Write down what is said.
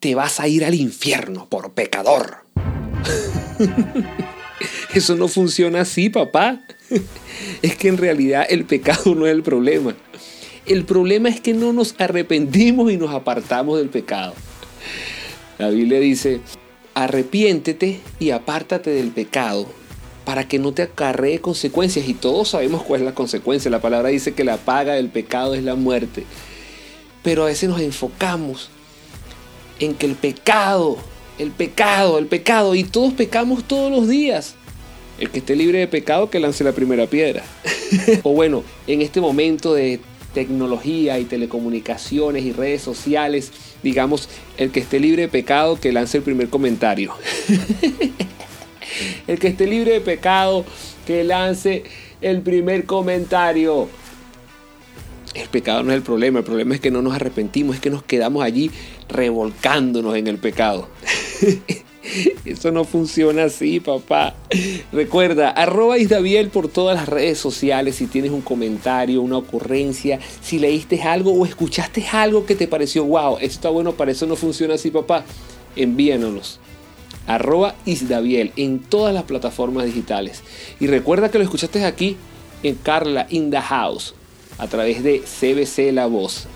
te vas a ir al infierno por pecador. Eso no funciona así, papá. Es que en realidad el pecado no es el problema. El problema es que no nos arrepentimos y nos apartamos del pecado. La Biblia dice, arrepiéntete y apártate del pecado para que no te acarree consecuencias. Y todos sabemos cuál es la consecuencia. La palabra dice que la paga del pecado es la muerte. Pero a veces nos enfocamos en que el pecado, el pecado, el pecado, y todos pecamos todos los días. El que esté libre de pecado que lance la primera piedra. o bueno, en este momento de tecnología y telecomunicaciones y redes sociales, digamos, el que esté libre de pecado que lance el primer comentario. El que esté libre de pecado, que lance el primer comentario. El pecado no es el problema, el problema es que no nos arrepentimos, es que nos quedamos allí revolcándonos en el pecado. Eso no funciona así, papá. Recuerda, arroba Isdaviel por todas las redes sociales si tienes un comentario, una ocurrencia, si leíste algo o escuchaste algo que te pareció, wow, esto está bueno, para eso no funciona así, papá. Envíanos arroba Isdaviel en todas las plataformas digitales. Y recuerda que lo escuchaste aquí en Carla in the House a través de CBC La Voz.